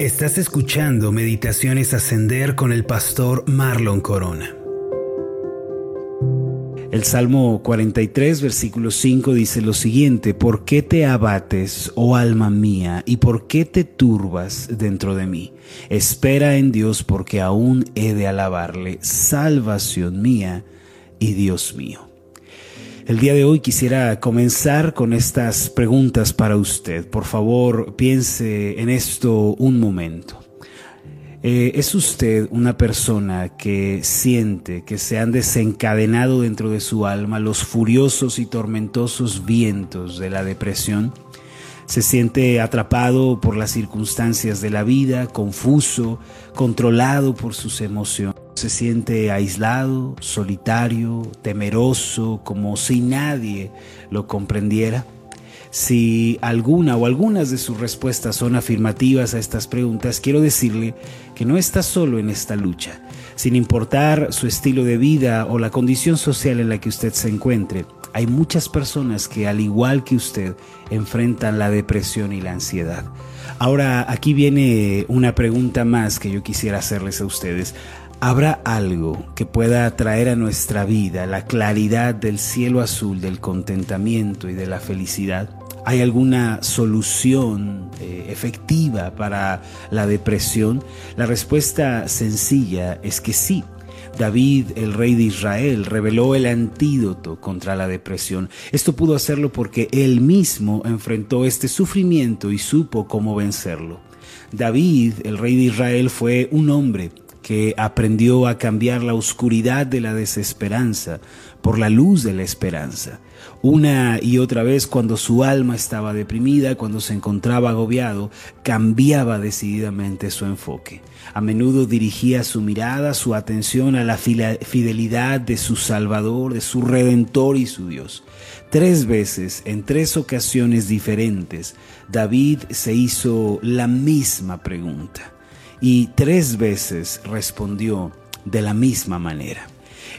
Estás escuchando Meditaciones Ascender con el pastor Marlon Corona. El Salmo 43, versículo 5 dice lo siguiente, ¿por qué te abates, oh alma mía, y por qué te turbas dentro de mí? Espera en Dios porque aún he de alabarle, salvación mía y Dios mío. El día de hoy quisiera comenzar con estas preguntas para usted. Por favor, piense en esto un momento. Eh, ¿Es usted una persona que siente que se han desencadenado dentro de su alma los furiosos y tormentosos vientos de la depresión? Se siente atrapado por las circunstancias de la vida, confuso, controlado por sus emociones. Se siente aislado, solitario, temeroso, como si nadie lo comprendiera. Si alguna o algunas de sus respuestas son afirmativas a estas preguntas, quiero decirle que no está solo en esta lucha. Sin importar su estilo de vida o la condición social en la que usted se encuentre, hay muchas personas que, al igual que usted, enfrentan la depresión y la ansiedad. Ahora, aquí viene una pregunta más que yo quisiera hacerles a ustedes. ¿Habrá algo que pueda traer a nuestra vida la claridad del cielo azul, del contentamiento y de la felicidad? ¿Hay alguna solución eh, efectiva para la depresión? La respuesta sencilla es que sí. David, el rey de Israel, reveló el antídoto contra la depresión. Esto pudo hacerlo porque él mismo enfrentó este sufrimiento y supo cómo vencerlo. David, el rey de Israel, fue un hombre que aprendió a cambiar la oscuridad de la desesperanza por la luz de la esperanza. Una y otra vez cuando su alma estaba deprimida, cuando se encontraba agobiado, cambiaba decididamente su enfoque. A menudo dirigía su mirada, su atención a la fidelidad de su Salvador, de su Redentor y su Dios. Tres veces, en tres ocasiones diferentes, David se hizo la misma pregunta y tres veces respondió de la misma manera.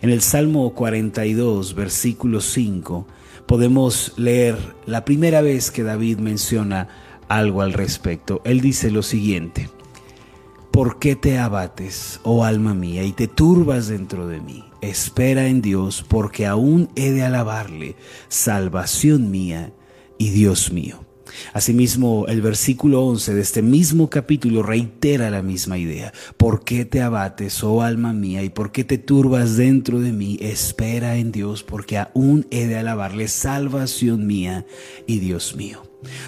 En el Salmo 42, versículo 5, podemos leer la primera vez que David menciona algo al respecto. Él dice lo siguiente, ¿por qué te abates, oh alma mía, y te turbas dentro de mí? Espera en Dios, porque aún he de alabarle, salvación mía y Dios mío. Asimismo, el versículo 11 de este mismo capítulo reitera la misma idea. ¿Por qué te abates, oh alma mía, y por qué te turbas dentro de mí? Espera en Dios, porque aún he de alabarle salvación mía y Dios mío.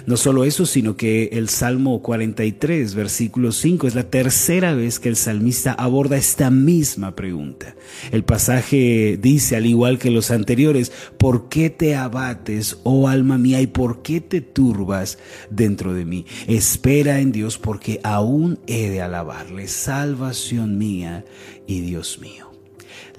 No solo eso, sino que el Salmo 43, versículo 5, es la tercera vez que el salmista aborda esta misma pregunta. El pasaje dice, al igual que los anteriores, ¿por qué te abates, oh alma mía, y por qué te turbas dentro de mí? Espera en Dios porque aún he de alabarle, salvación mía y Dios mío.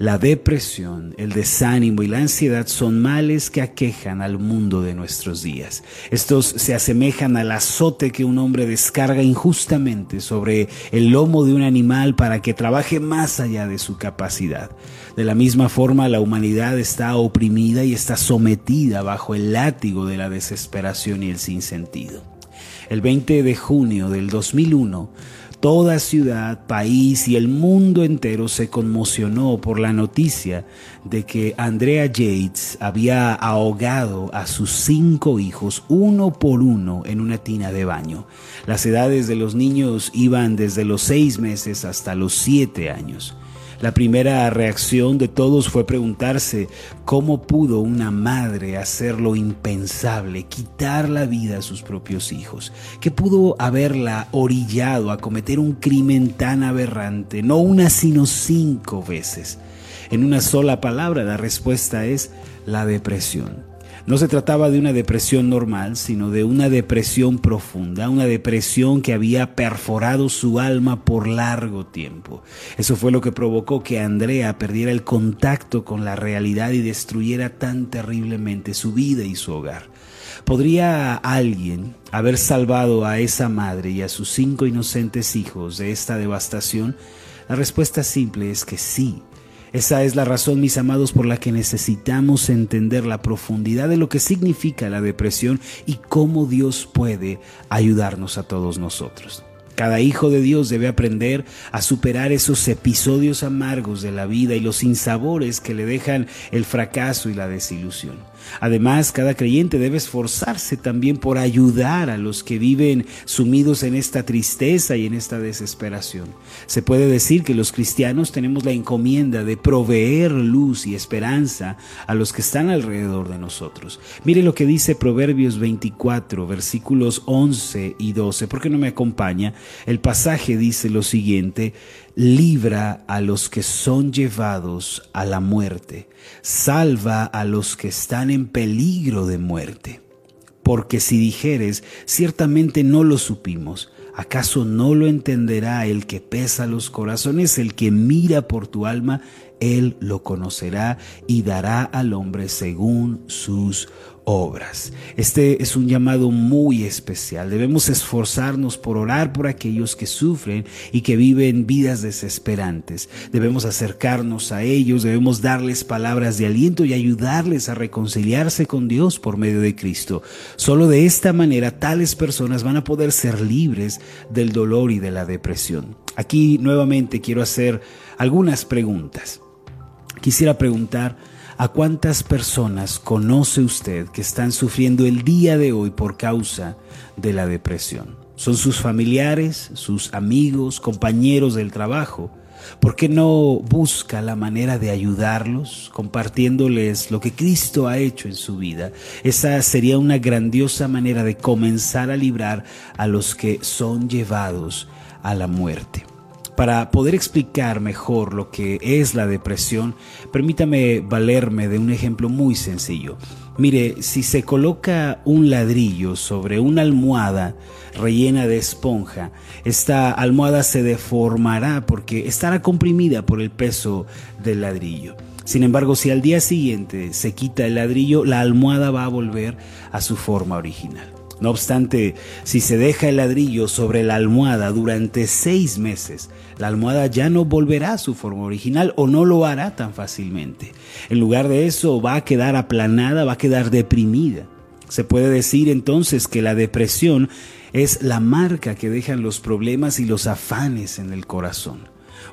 La depresión, el desánimo y la ansiedad son males que aquejan al mundo de nuestros días. Estos se asemejan al azote que un hombre descarga injustamente sobre el lomo de un animal para que trabaje más allá de su capacidad. De la misma forma, la humanidad está oprimida y está sometida bajo el látigo de la desesperación y el sinsentido. El 20 de junio del 2001, Toda ciudad, país y el mundo entero se conmocionó por la noticia de que Andrea Yates había ahogado a sus cinco hijos uno por uno en una tina de baño. Las edades de los niños iban desde los seis meses hasta los siete años. La primera reacción de todos fue preguntarse cómo pudo una madre hacer lo impensable, quitar la vida a sus propios hijos, ¿Qué pudo haberla orillado a cometer un crimen tan aberrante, no una sino cinco veces. En una sola palabra la respuesta es la depresión. No se trataba de una depresión normal, sino de una depresión profunda, una depresión que había perforado su alma por largo tiempo. Eso fue lo que provocó que Andrea perdiera el contacto con la realidad y destruyera tan terriblemente su vida y su hogar. ¿Podría alguien haber salvado a esa madre y a sus cinco inocentes hijos de esta devastación? La respuesta simple es que sí. Esa es la razón, mis amados, por la que necesitamos entender la profundidad de lo que significa la depresión y cómo Dios puede ayudarnos a todos nosotros. Cada hijo de Dios debe aprender a superar esos episodios amargos de la vida y los insabores que le dejan el fracaso y la desilusión. Además, cada creyente debe esforzarse también por ayudar a los que viven sumidos en esta tristeza y en esta desesperación. Se puede decir que los cristianos tenemos la encomienda de proveer luz y esperanza a los que están alrededor de nosotros. Mire lo que dice Proverbios 24, versículos 11 y 12. ¿Por qué no me acompaña? El pasaje dice lo siguiente, libra a los que son llevados a la muerte, salva a los que están en peligro de muerte. Porque si dijeres, ciertamente no lo supimos, ¿acaso no lo entenderá el que pesa los corazones, el que mira por tu alma? Él lo conocerá y dará al hombre según sus obras. Este es un llamado muy especial. Debemos esforzarnos por orar por aquellos que sufren y que viven vidas desesperantes. Debemos acercarnos a ellos, debemos darles palabras de aliento y ayudarles a reconciliarse con Dios por medio de Cristo. Solo de esta manera tales personas van a poder ser libres del dolor y de la depresión. Aquí nuevamente quiero hacer algunas preguntas. Quisiera preguntar, ¿A cuántas personas conoce usted que están sufriendo el día de hoy por causa de la depresión? ¿Son sus familiares, sus amigos, compañeros del trabajo? ¿Por qué no busca la manera de ayudarlos compartiéndoles lo que Cristo ha hecho en su vida? Esa sería una grandiosa manera de comenzar a librar a los que son llevados a la muerte. Para poder explicar mejor lo que es la depresión, permítame valerme de un ejemplo muy sencillo. Mire, si se coloca un ladrillo sobre una almohada rellena de esponja, esta almohada se deformará porque estará comprimida por el peso del ladrillo. Sin embargo, si al día siguiente se quita el ladrillo, la almohada va a volver a su forma original. No obstante, si se deja el ladrillo sobre la almohada durante seis meses, la almohada ya no volverá a su forma original o no lo hará tan fácilmente. En lugar de eso, va a quedar aplanada, va a quedar deprimida. Se puede decir entonces que la depresión es la marca que dejan los problemas y los afanes en el corazón.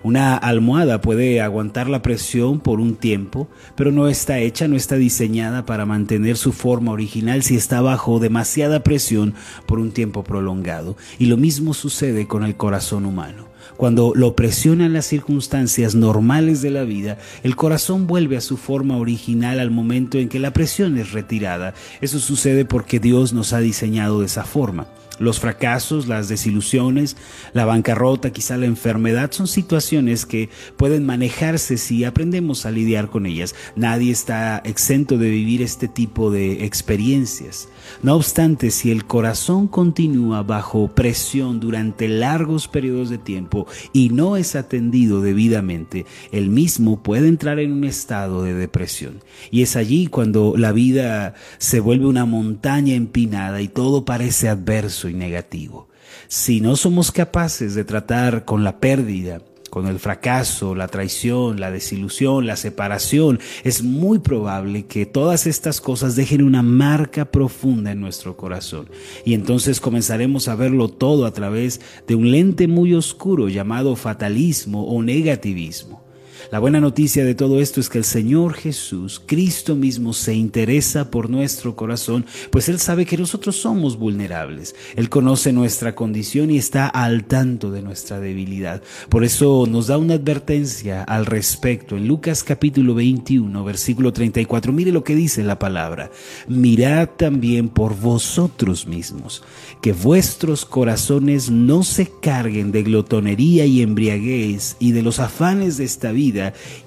Una almohada puede aguantar la presión por un tiempo, pero no está hecha, no está diseñada para mantener su forma original si está bajo demasiada presión por un tiempo prolongado. Y lo mismo sucede con el corazón humano. Cuando lo presionan las circunstancias normales de la vida, el corazón vuelve a su forma original al momento en que la presión es retirada. Eso sucede porque Dios nos ha diseñado de esa forma. Los fracasos, las desilusiones, la bancarrota, quizá la enfermedad, son situaciones que pueden manejarse si aprendemos a lidiar con ellas. Nadie está exento de vivir este tipo de experiencias. No obstante, si el corazón continúa bajo presión durante largos periodos de tiempo y no es atendido debidamente, el mismo puede entrar en un estado de depresión. Y es allí cuando la vida se vuelve una montaña empinada y todo parece adverso y negativo. Si no somos capaces de tratar con la pérdida, con el fracaso, la traición, la desilusión, la separación, es muy probable que todas estas cosas dejen una marca profunda en nuestro corazón. Y entonces comenzaremos a verlo todo a través de un lente muy oscuro llamado fatalismo o negativismo. La buena noticia de todo esto es que el Señor Jesús, Cristo mismo, se interesa por nuestro corazón, pues Él sabe que nosotros somos vulnerables. Él conoce nuestra condición y está al tanto de nuestra debilidad. Por eso nos da una advertencia al respecto en Lucas capítulo 21, versículo 34. Mire lo que dice la palabra. Mirad también por vosotros mismos, que vuestros corazones no se carguen de glotonería y embriaguez y de los afanes de esta vida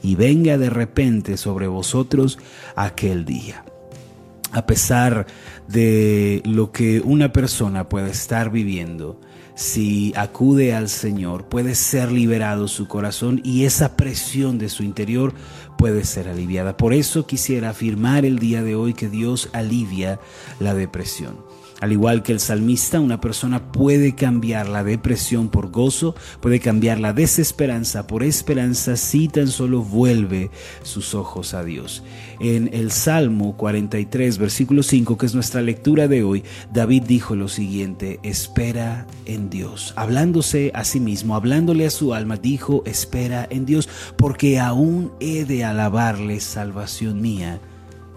y venga de repente sobre vosotros aquel día. A pesar de lo que una persona puede estar viviendo, si acude al Señor, puede ser liberado su corazón y esa presión de su interior puede ser aliviada. Por eso quisiera afirmar el día de hoy que Dios alivia la depresión. Al igual que el salmista, una persona puede cambiar la depresión por gozo, puede cambiar la desesperanza por esperanza si tan solo vuelve sus ojos a Dios. En el Salmo 43, versículo 5, que es nuestra lectura de hoy, David dijo lo siguiente, espera en Dios. Hablándose a sí mismo, hablándole a su alma, dijo, espera en Dios, porque aún he de alabarle salvación mía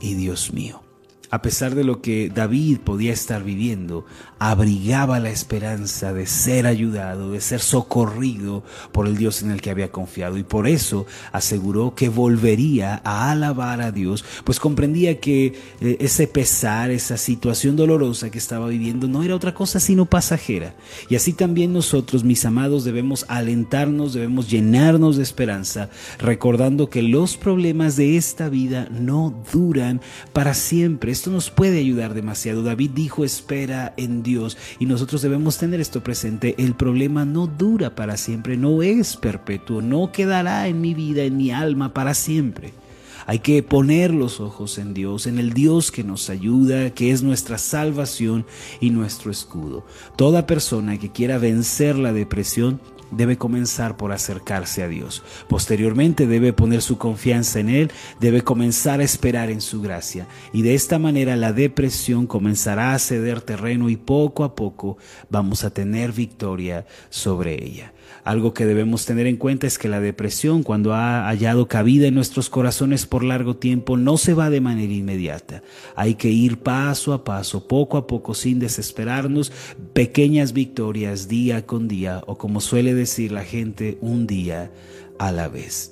y Dios mío a pesar de lo que David podía estar viviendo, abrigaba la esperanza de ser ayudado, de ser socorrido por el Dios en el que había confiado. Y por eso aseguró que volvería a alabar a Dios, pues comprendía que eh, ese pesar, esa situación dolorosa que estaba viviendo no era otra cosa sino pasajera. Y así también nosotros, mis amados, debemos alentarnos, debemos llenarnos de esperanza, recordando que los problemas de esta vida no duran para siempre esto nos puede ayudar demasiado. David dijo, espera en Dios. Y nosotros debemos tener esto presente. El problema no dura para siempre, no es perpetuo, no quedará en mi vida, en mi alma para siempre. Hay que poner los ojos en Dios, en el Dios que nos ayuda, que es nuestra salvación y nuestro escudo. Toda persona que quiera vencer la depresión debe comenzar por acercarse a Dios. Posteriormente debe poner su confianza en Él, debe comenzar a esperar en su gracia. Y de esta manera la depresión comenzará a ceder terreno y poco a poco vamos a tener victoria sobre ella. Algo que debemos tener en cuenta es que la depresión, cuando ha hallado cabida en nuestros corazones por largo tiempo, no se va de manera inmediata. Hay que ir paso a paso, poco a poco, sin desesperarnos, pequeñas victorias día con día, o como suele decir la gente, un día a la vez.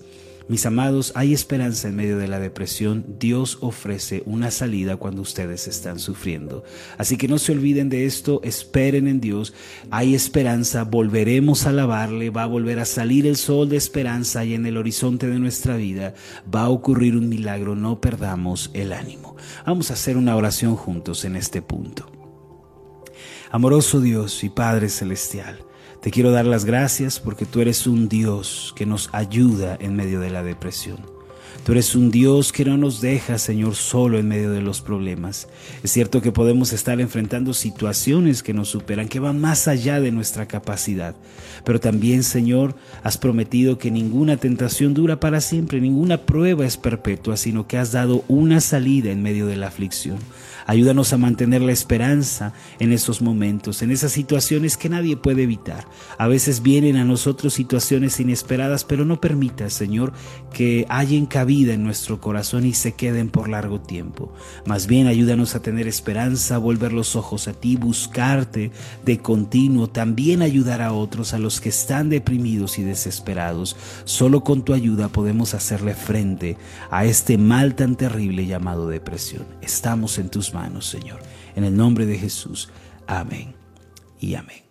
Mis amados, hay esperanza en medio de la depresión. Dios ofrece una salida cuando ustedes están sufriendo. Así que no se olviden de esto, esperen en Dios. Hay esperanza, volveremos a alabarle, va a volver a salir el sol de esperanza y en el horizonte de nuestra vida va a ocurrir un milagro. No perdamos el ánimo. Vamos a hacer una oración juntos en este punto. Amoroso Dios y Padre Celestial, te quiero dar las gracias porque tú eres un Dios que nos ayuda en medio de la depresión. Tú eres un Dios que no nos deja, Señor, solo en medio de los problemas. Es cierto que podemos estar enfrentando situaciones que nos superan, que van más allá de nuestra capacidad. Pero también, Señor, has prometido que ninguna tentación dura para siempre, ninguna prueba es perpetua, sino que has dado una salida en medio de la aflicción. Ayúdanos a mantener la esperanza en esos momentos, en esas situaciones que nadie puede evitar. A veces vienen a nosotros situaciones inesperadas, pero no permitas, Señor, que hayan cabida en nuestro corazón y se queden por largo tiempo. Más bien ayúdanos a tener esperanza, volver los ojos a ti, buscarte de continuo, también ayudar a otros, a los que están deprimidos y desesperados. Solo con tu ayuda podemos hacerle frente a este mal tan terrible llamado depresión. Estamos en tus manos, Señor. En el nombre de Jesús. Amén y amén.